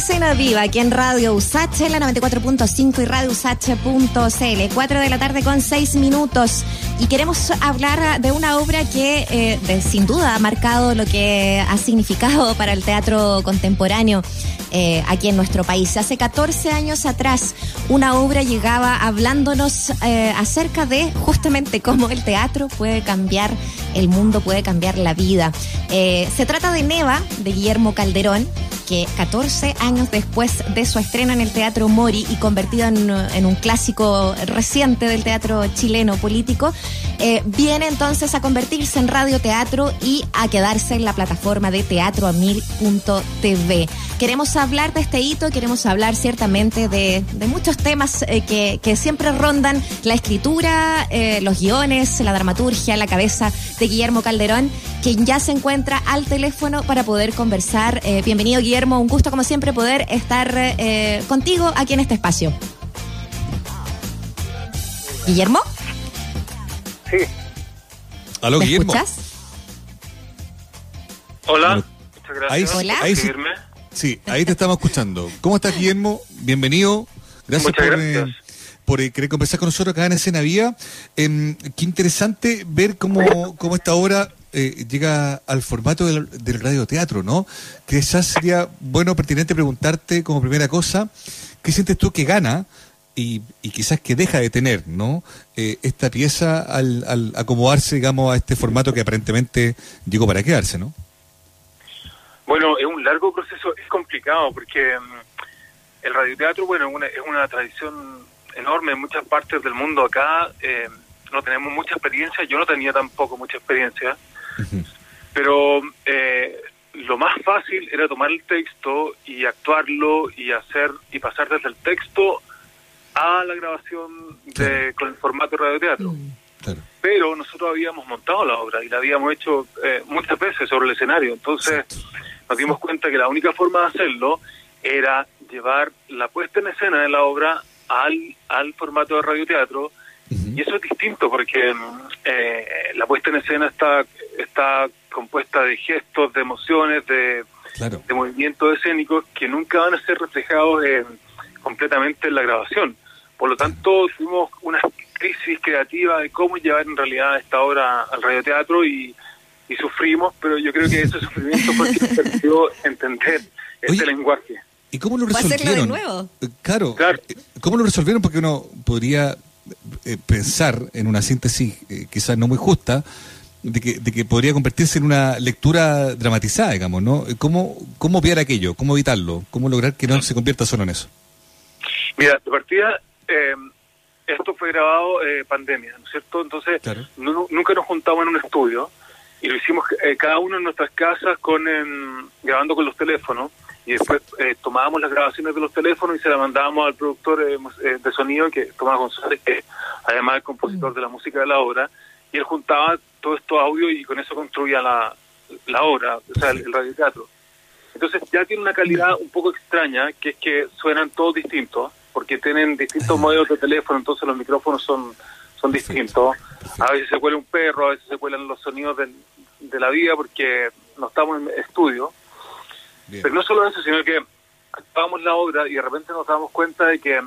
escena viva aquí en Radio Usache, la 94.5 y Radio Usache.cl. 4 de la tarde con 6 minutos. Y queremos hablar de una obra que eh, sin duda ha marcado lo que ha significado para el teatro contemporáneo eh, aquí en nuestro país. Hace 14 años atrás, una obra llegaba hablándonos eh, acerca de justamente cómo el teatro puede cambiar el mundo, puede cambiar la vida. se trata de Neva, de Guillermo Calderón que 14 años después de su estreno en el Teatro Mori y convertido en, un clásico reciente del teatro chileno político, eh, viene entonces a convertirse en radioteatro y a quedarse en la plataforma de teatroamil.tv. Queremos hablar de este hito, queremos hablar ciertamente de, muchos temas eh, que, siempre rondan la escritura, eh, los guiones, la dramaturgia, la cabeza de Guillermo Calderón, quien ya se encuentra al teléfono para poder conversar. bienvenido, Guillermo un gusto como siempre poder estar contigo aquí en este espacio. ¿Guillermo? Sí. ¿Aló, ¿Me Guillermo? escuchas? Hola, muchas gracias Hola. Ahí sí, sí, ahí te estamos escuchando. ¿Cómo estás, Guillermo? Bienvenido. Gracias Muchas por, gracias. eh, por eh, querer conversar con nosotros acá en Escena Vía. Em, qué interesante ver cómo, cómo esta obra eh, llega al formato del, del radioteatro, ¿no? Que quizás sería bueno, pertinente preguntarte como primera cosa, ¿qué sientes tú que gana y, y quizás que deja de tener, ¿no? Eh, esta pieza al, al acomodarse, digamos, a este formato que aparentemente llegó para quedarse, ¿no? Bueno, es un largo proceso, es complicado porque mm, el radioteatro, bueno, es una, es una tradición enorme en muchas partes del mundo. Acá eh, no tenemos mucha experiencia, yo no tenía tampoco mucha experiencia. Pero eh, lo más fácil era tomar el texto y actuarlo y hacer y pasar desde el texto a la grabación de, con el formato de radioteatro. Mm. Claro. Pero nosotros habíamos montado la obra y la habíamos hecho eh, muchas veces sobre el escenario. Entonces nos dimos cuenta que la única forma de hacerlo era llevar la puesta en escena de la obra al, al formato de radioteatro y eso es distinto porque eh, la puesta en escena está está compuesta de gestos, de emociones, de, Claro. de movimientos escénicos que nunca van a ser reflejados en- completamente en la grabación. Por lo tanto, tuvimos una crisis creativa de cómo llevar en realidad esta obra al radioteatro y, y sufrimos, pero yo creo que ese sufrimiento fue el que nos permitió entender este Oye, lenguaje. ¿Y cómo lo ¿Va a hacerlo de resolvieron? nuevo? Eh, Claro. Claro. Eh, ¿Cómo lo resolvieron? Porque uno podría eh, pensar en una síntesis eh, quizás no muy justa de que, de que podría convertirse en una lectura dramatizada, digamos, ¿no? ¿Cómo, cómo obviar aquello? ¿Cómo evitarlo? ¿Cómo lograr que no se convierta solo en eso? Mira, de partida, eh, esto fue grabado eh, pandemia, ¿no es cierto? Entonces, Claro. nunca nos juntamos en un estudio y lo hicimos eh, cada uno en nuestras casas con em, grabando con los teléfonos y después eh, tomábamos las grabaciones de los teléfonos y se las mandábamos al productor de sonido, que Tomás González, que además es el compositor de la música de la obra, y él juntaba todo esto audio y con eso construía la, la obra, o sea, el, el radioteatro. Entonces ya tiene una calidad un poco extraña, que es que suenan todos distintos, porque tienen distintos modelos de teléfono, entonces los micrófonos son, son distintos. A veces se cuela un perro, a veces se cuelan los sonidos del- de la vida, porque no estamos en estudio. Bien. Pero no solo eso, sino que actuábamos la obra y de repente nos damos cuenta de que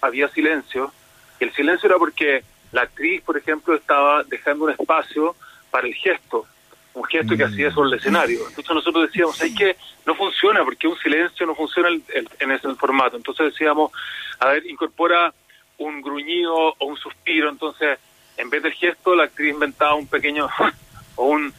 había silencio. Y el silencio era porque la actriz, por ejemplo, estaba dejando un espacio para el gesto, un gesto que Mm. hacía sobre el escenario. Entonces nosotros decíamos, hay que no funciona, porque un silencio no funciona el- el- en ese formato. Entonces decíamos, a ver, incorpora un gruñido o un suspiro. Entonces, en vez del gesto, la actriz inventaba un pequeño o un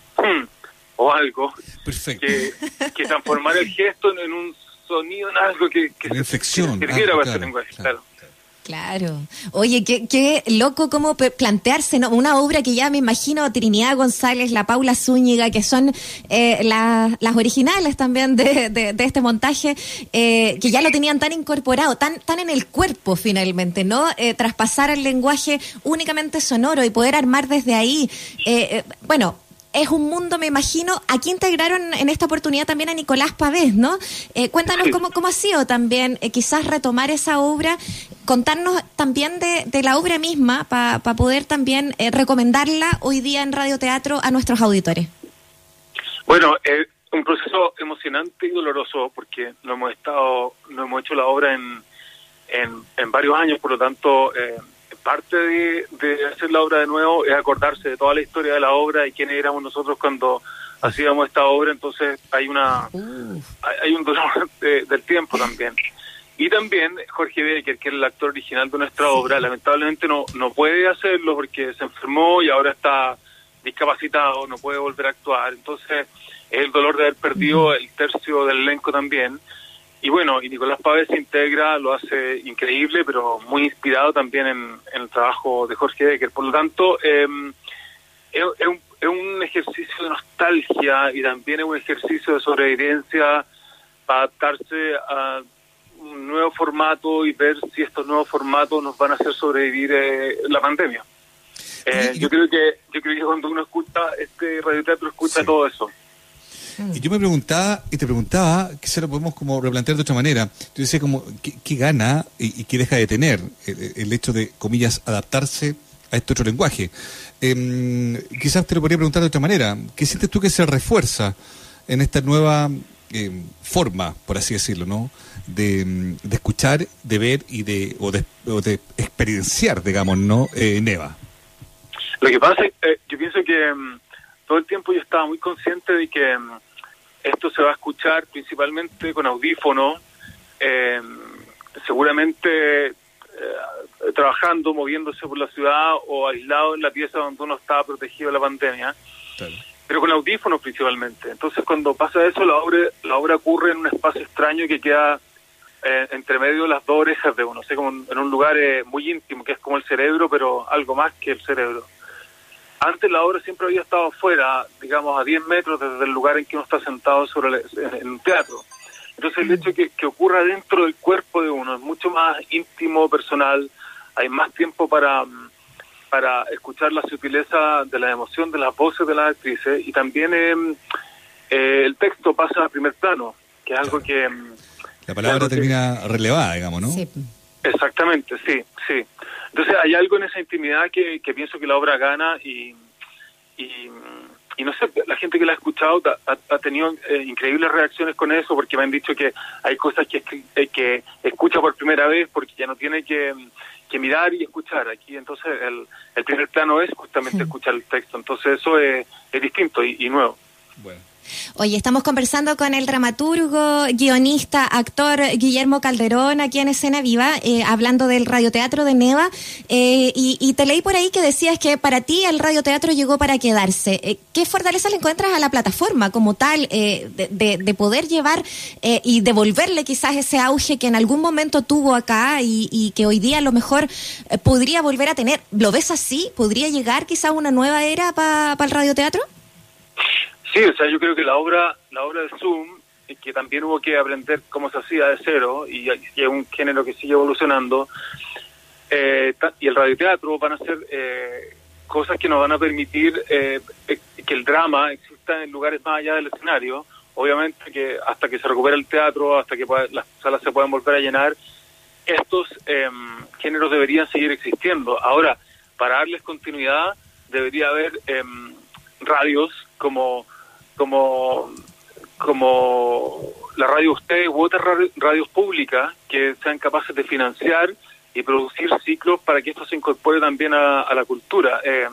o algo Perfecto. que, que transformar el gesto en, en un sonido, en algo que, que se- que ah, para ese lenguaje, claro. claro. Claro. Oye, qué, qué loco cómo plantearse ¿no? una obra que ya me imagino Trinidad González, la Paula Zúñiga, que son eh, la- las originales también de, de- de este montaje, eh, que ya lo tenían tan incorporado, tan, tan en el cuerpo finalmente, ¿no? Eh, traspasar el lenguaje únicamente sonoro y poder armar desde ahí. eh, bueno. Es un mundo, me imagino. Aquí integraron en esta oportunidad también a Nicolás Pavés, ¿no? Eh, cuéntanos cómo, cómo ha sido también eh, quizás retomar esa obra, contarnos también de, de la obra misma para poder también eh, recomendarla hoy día en radioteatro a nuestros auditores. Bueno, eh, un proceso emocionante y doloroso porque no hemos estado, no hemos hecho la obra en, en, varios años, por lo tanto, eh, parte de, de, hacer la obra de nuevo es acordarse de toda la historia de la obra y quiénes éramos nosotros cuando hacíamos esta obra, entonces hay una hay, un dolor del tiempo también. Y también Jorge Becker, que es el actor original de nuestra obra, lamentablemente no, no puede hacerlo porque se enfermó y ahora está discapacitado, no puede volver a actuar. Entonces es el dolor de haber perdido el tercio del elenco también. Y bueno, y Nicolás Pávez se integra, lo hace increíble, pero muy inspirado también en, el trabajo de Jorge Becker. Por lo tanto, es, un, es, un, ejercicio de nostalgia y también es un ejercicio de sobrevivencia para adaptarse a un nuevo formato y ver si estos nuevos formatos nos van a hacer sobrevivir eh, la pandemia. Eh, yo creo que yo creo que cuando uno escucha este radioteatro escucha todo eso. Y yo me preguntaba, y te preguntaba, quizá lo podemos como replantear de otra manera. Yo decía como, ¿qué, gana y, qué deja de tener el, hecho de, comillas, adaptarse a este otro lenguaje? Eh, quizás te lo podría preguntar de otra manera. ¿Qué sientes tú que se refuerza en esta nueva em, forma, por así decirlo, ¿no? De, escuchar, de ver y de, o de, de experienciar, digamos, ¿no? Eh, Neva. Lo que pasa es que eh, yo pienso que em, todo el tiempo yo estaba muy consciente de que em, esto se va a escuchar principalmente con audífono, eh, seguramente eh, trabajando, moviéndose por la ciudad o aislado en la pieza donde uno estaba protegido de la pandemia, pero con audífonos principalmente. Entonces cuando pasa eso, la obra, la obra ocurre en un espacio extraño que queda eh, entre medio de las dos orejas de uno, o como en un lugar muy íntimo, que es como el cerebro, pero algo más que el cerebro. Antes la obra siempre había estado afuera, digamos, a 10 metros desde el lugar en que uno está sentado sobre en un teatro. Entonces el mm. hecho que, que ocurra dentro del cuerpo de uno es mucho más íntimo, personal, hay más tiempo para, para escuchar la sutileza de la emoción de las voces de las actrices y también em, eh, el texto pasa a primer plano, que es algo que... Em, la palabra termina relevada, digamos, ¿no? Sí. Exactamente, sí, sí. Entonces hay algo en esa intimidad que, que pienso que la obra gana y, y, no sé, la gente que la ha escuchado ha, tenido eh, increíbles reacciones con eso porque me han dicho que hay cosas que, eh, que escucha por primera vez porque ya no tiene que, que mirar y escuchar. Aquí entonces el, el primer plano es justamente escuchar el texto, entonces eso es, es distinto y, y nuevo. Bueno. Oye, estamos conversando con el dramaturgo, guionista, actor Guillermo Calderón aquí en Escena Viva, eh, hablando del radioteatro de Neva. Eh, y, te leí por ahí que decías que para ti el radioteatro llegó para quedarse. Eh, ¿Qué fortaleza le encuentras a la plataforma como tal de, poder llevar y devolverle quizás ese auge que en algún momento tuvo acá y, que hoy día a lo mejor podría volver a tener? ¿Lo ves así? ¿Podría llegar quizás una nueva era para el radioteatro? Sí, o sea, yo creo que la obra, la obra de Zoom, que también hubo que aprender cómo se hacía de cero, y, es un género que sigue evolucionando, eh, y el radioteatro van a ser eh, cosas que nos van a permitir eh, que el drama exista en lugares más allá del escenario. Obviamente que hasta que se recupere el teatro, hasta que las salas se puedan volver a llenar, estos em, géneros deberían seguir existiendo. Ahora, para darles continuidad, debería haber em, radios como como, como la radio usted u otras radios públicas que sean capaces de financiar y producir ciclos para que esto se incorpore también a, la cultura. Eh,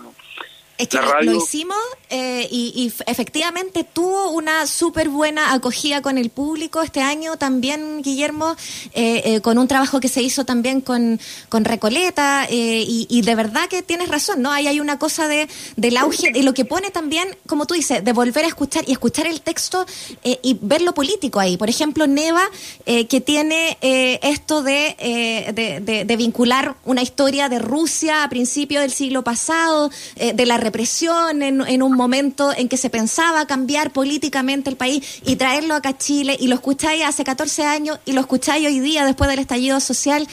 es que lo hicimos eh, y, efectivamente tuvo una súper buena acogida con el público este año también, Guillermo, eh, eh, con un trabajo que se hizo también con, con Recoleta y, de verdad que tienes razón, ¿no? Ahí hay una cosa de, del auge y lo que pone también, como tú dices, de volver a escuchar y escuchar el texto y ver lo político ahí. Por ejemplo, Neva, que tiene esto de, de, de, vincular una historia de Rusia a principios del siglo pasado, de la represión en, un momento en que se pensaba cambiar políticamente el país y traerlo acá a Chile y lo escucháis hace 14 años y lo escucháis hoy día después del estallido social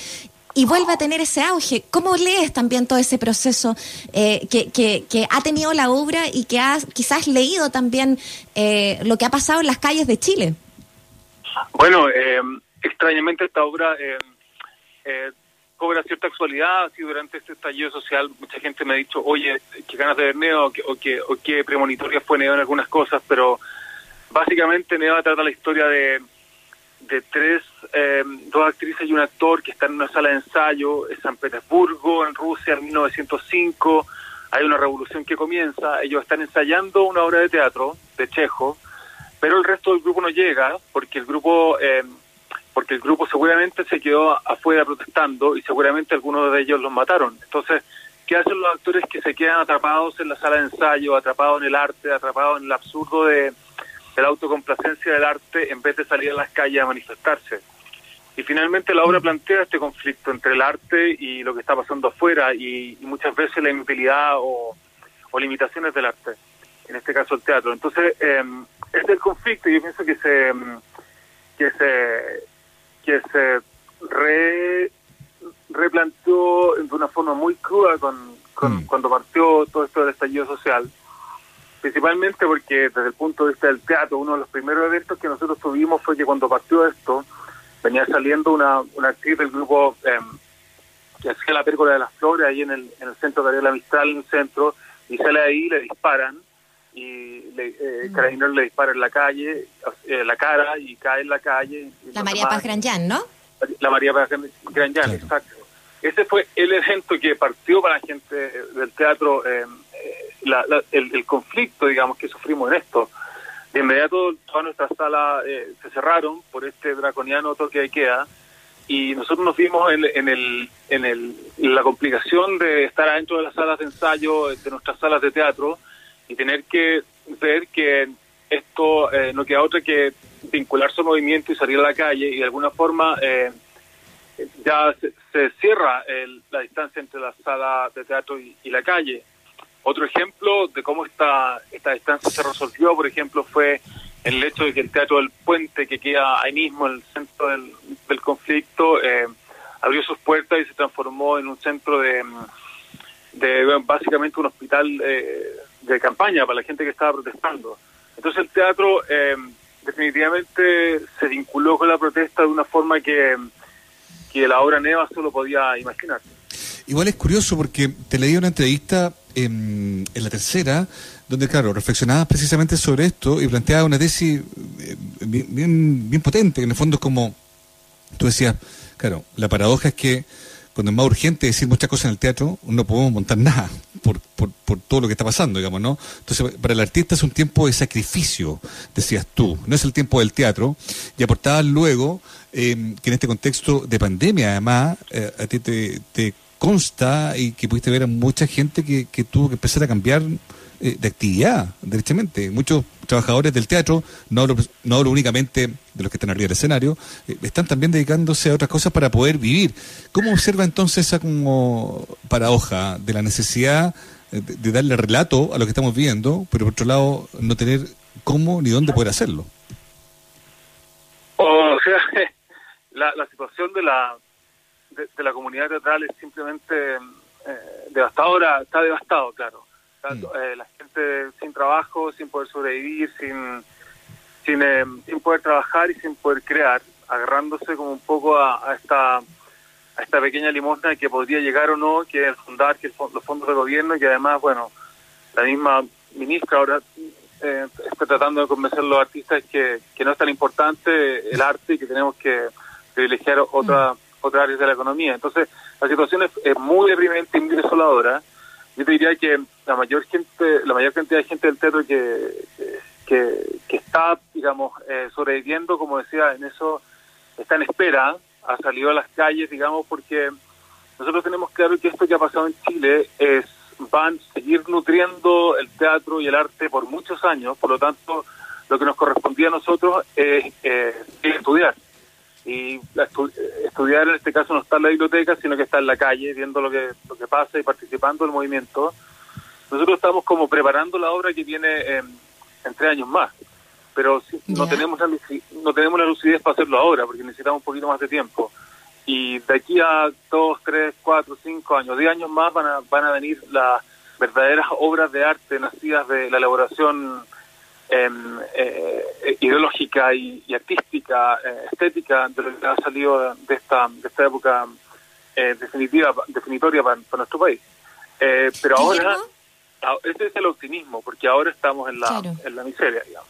y vuelve a tener ese auge. ¿Cómo lees también todo ese proceso eh, que, ha tenido la obra y que has quizás leído también eh, lo que ha pasado en las calles de Chile? Bueno, eh, extrañamente esta obra cobra cierta actualidad, así durante este estallido social mucha gente me ha dicho, oye, qué ganas de ver Neo, o, que, o, qué premonitoria fue Neo en algunas cosas, pero básicamente Neva trata la historia de, de tres, eh, dos actrices y un actor que están en una sala de ensayo en San Petersburgo, en Rusia, en 1905. Hay una revolución que comienza, ellos están ensayando una obra de teatro de Chejo, pero el resto del grupo no llega porque el grupo... Eh, porque el grupo seguramente se quedó afuera protestando y seguramente algunos de ellos los mataron. Entonces, ¿qué hacen los actores que se quedan atrapados en la sala de ensayo, atrapados en el arte, atrapados en el absurdo de, la autocomplacencia del arte en vez de salir a las calles a manifestarse? Y finalmente la obra plantea este conflicto entre el arte y lo que está pasando afuera y, muchas veces la inmovilidad o, limitaciones del arte, en este caso el teatro. Entonces, eh, es el conflicto y yo pienso que se que se que se re, replanteó de una forma muy cruda con, mm. cuando partió todo esto del estallido social, principalmente porque desde el punto de vista del teatro, uno de los primeros eventos que nosotros tuvimos fue que cuando partió esto, venía saliendo una, una actriz del grupo eh, que hacía la pérgola de las flores ahí en el, en el centro de la Mistral, en el centro, y sale ahí, le disparan, y le, eh, mm. le dispara en la calle, eh, la cara y cae en la calle. La María Paz Granján, ¿no? La María Paz Granján, exacto. Ese fue el evento que partió para la gente del teatro, eh, eh, el, conflicto, digamos, que sufrimos en esto. De inmediato todas nuestras salas se cerraron por este draconiano toque de queda y nosotros nos vimos en, en, el, en, el, en la complicación de estar adentro de las salas de ensayo, de nuestras salas de teatro, tener que ver que esto eh, no queda otra que vincular su movimiento y salir a la calle y de alguna forma eh, ya se, cierra la distancia entre la sala de teatro y, la calle. Otro ejemplo de cómo esta, esta distancia se resolvió, por ejemplo, fue el hecho de que el Teatro del Puente, que queda ahí mismo en el centro del, del conflicto, eh, abrió sus puertas y se transformó en un centro de, de básicamente un hospital eh, de campaña para la gente que estaba protestando. Entonces el teatro eh, definitivamente se vinculó con la protesta de una forma que, que la obra Neva solo podía imaginar. Igual es curioso porque te leí una entrevista en, en la tercera, donde, claro, reflexionabas precisamente sobre esto y planteaba una tesis eh, bien, bien, potente, que en el fondo es como, tú decías, claro, la paradoja es que cuando es más urgente decir muchas cosas en el teatro, no podemos montar nada por, por, todo lo que está pasando, digamos, ¿no? Entonces, para el artista es un tiempo de sacrificio, decías tú, no es el tiempo del teatro, y aportabas luego eh, que en este contexto de pandemia, además, eh, a ti te, te, consta y que pudiste ver a mucha gente que, que tuvo que empezar a cambiar eh, de actividad, derechamente. Muchos trabajadores del teatro, no hablo, no hablo únicamente de los que están arriba del escenario, eh, están también dedicándose a otras cosas para poder vivir. ¿Cómo observa entonces esa como paradoja de la necesidad eh, de, darle relato a lo que estamos viendo, pero por otro lado no tener cómo ni dónde poder hacerlo? O sea, la, situación de la, de, la comunidad teatral es simplemente devastadora, está devastado, claro Mm. Eh, la gente sin trabajo, sin poder sobrevivir, sin, sin, eh, sin poder trabajar y sin poder crear, agarrándose como un poco a, esta a esta pequeña limosna que podría llegar o no, que es el fundar que los fondos de gobierno, y que además, bueno, la misma ministra ahora eh, está tratando de convencer a los artistas que, que no es tan importante el arte y que tenemos que privilegiar otra, mm. otras áreas de la economía. Entonces, la situación es, es muy deprimente y muy desoladora yo te diría que la mayor gente, la mayor cantidad de gente del teatro que, que, está, digamos, eh, sobreviviendo, como decía, en eso está en espera, ha salido a las calles, digamos, porque nosotros tenemos claro que esto que ha pasado en Chile es van a seguir nutriendo el teatro y el arte por muchos años, por lo tanto, lo que nos correspondía a nosotros es eh, estudiar y estudiar en este caso no está en la biblioteca, sino que está en la calle viendo lo que, lo que pasa y participando del movimiento. Nosotros estamos como preparando la obra que viene en tres años más, pero no tenemos la, no tenemos la lucidez para hacerlo ahora, porque necesitamos un poquito más de tiempo. Y de aquí a dos, tres, cuatro, cinco años, diez años más van a, van a venir las verdaderas obras de arte nacidas de la elaboración Em, eh, ideológica y, artística, eh, estética de lo que ha salido de esta, de esta época eh, definitiva, definitoria para, nuestro país. pero ahora, ese es el optimismo, porque ahora estamos en la, en la miseria, digamos.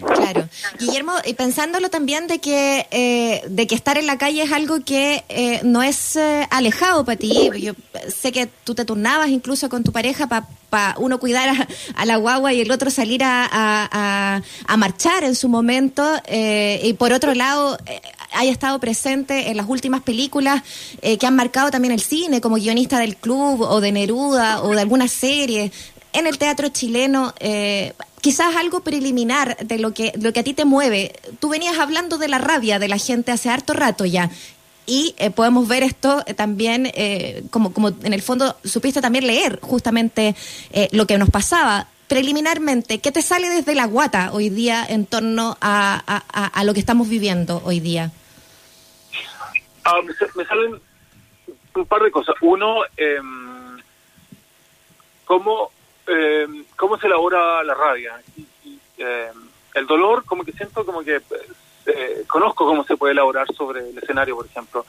Claro. Guillermo, y pensándolo también de que eh, de que estar en la calle es algo que eh, no es eh, alejado para ti. Yo sé que tú te turnabas incluso con tu pareja para uno cuidar a, la guagua y el otro salir a, a, marchar en su momento. y por otro lado, haya estado presente en las últimas películas que han marcado también el cine, como guionista del club o de Neruda o de alguna serie en el teatro chileno, eh, quizás algo preliminar de lo que, lo que a ti te mueve. Tú venías hablando de la rabia de la gente hace harto rato ya. Y eh, podemos ver esto eh, también, como, como en el fondo supiste también leer justamente lo que nos pasaba. Preliminarmente, ¿qué te sale desde la guata hoy día en torno a, a, lo que estamos viviendo hoy día? Ah, me, salen un par de cosas. Uno, em, cómo eh, cómo se elabora la rabia. Eh, el dolor, como que siento como que eh, conozco cómo se puede elaborar sobre el escenario, por ejemplo.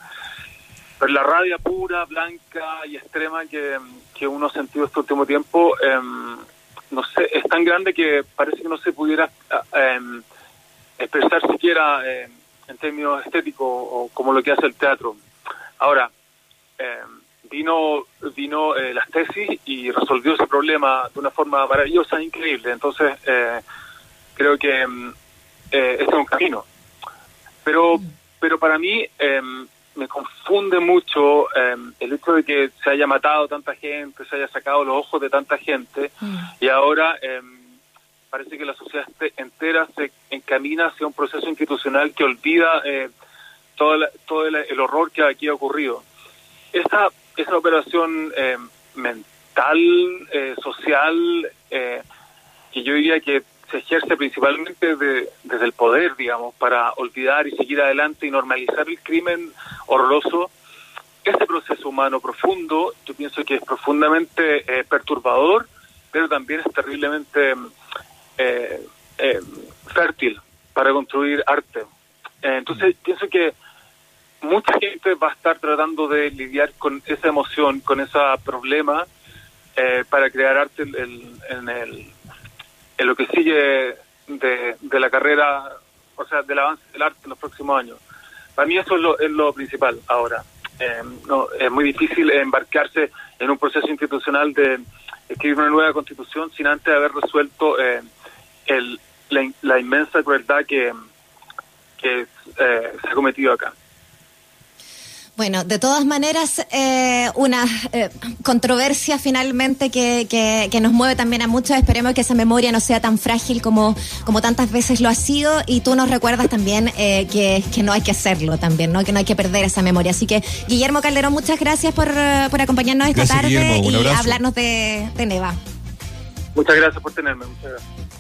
Pero la rabia pura, blanca y extrema que, que uno ha sentido este último tiempo, em, no sé, es tan grande que parece que no se pudiera em, expresar siquiera en términos estéticos o como lo que hace el teatro. Ahora, eh, vino vino eh, las tesis y resolvió ese problema de una forma maravillosa, increíble. Entonces, eh, creo que eh, este es un camino. Pero, pero para mí em, me confunde mucho em, el hecho de que se haya matado tanta gente, se haya sacado los ojos de tanta gente mm. y ahora em, parece que la sociedad entera se encamina hacia un proceso institucional que olvida todo, todo el, horror que aquí ha ocurrido. Esa esa operación eh, mental, eh, social, eh, que yo diría que se ejerce principalmente desde el poder, digamos, para olvidar y seguir adelante y normalizar el crimen horroroso, ese proceso humano profundo, yo pienso que es profundamente perturbador, pero también es terriblemente fértil para construir arte. entonces, pienso que mucha gente va a estar tratando de lidiar con esa emoción, con ese problema, eh, para crear arte en, el, en lo que sigue de, la carrera, o sea, del avance del arte en los próximos años. Para mí eso es lo, es lo principal ahora. Eh, es muy difícil embarcarse en un proceso institucional de escribir una nueva constitución sin antes haber resuelto eh, el, la, inmensa crueldad que, que se ha cometido acá. Bueno, de todas maneras, eh, una eh, controversia finalmente que, que, nos mueve también a muchos. Esperemos que esa memoria no sea tan frágil como, como tantas veces lo ha sido. Y tú nos recuerdas también eh, que, que, no hay que hacerlo también, ¿no? que no hay que perder esa memoria. Así que, Guillermo Calderón, muchas gracias por, por acompañarnos esta tarde y hablarnos de, de Neva. Muchas gracias por tenerme. Muchas gracias.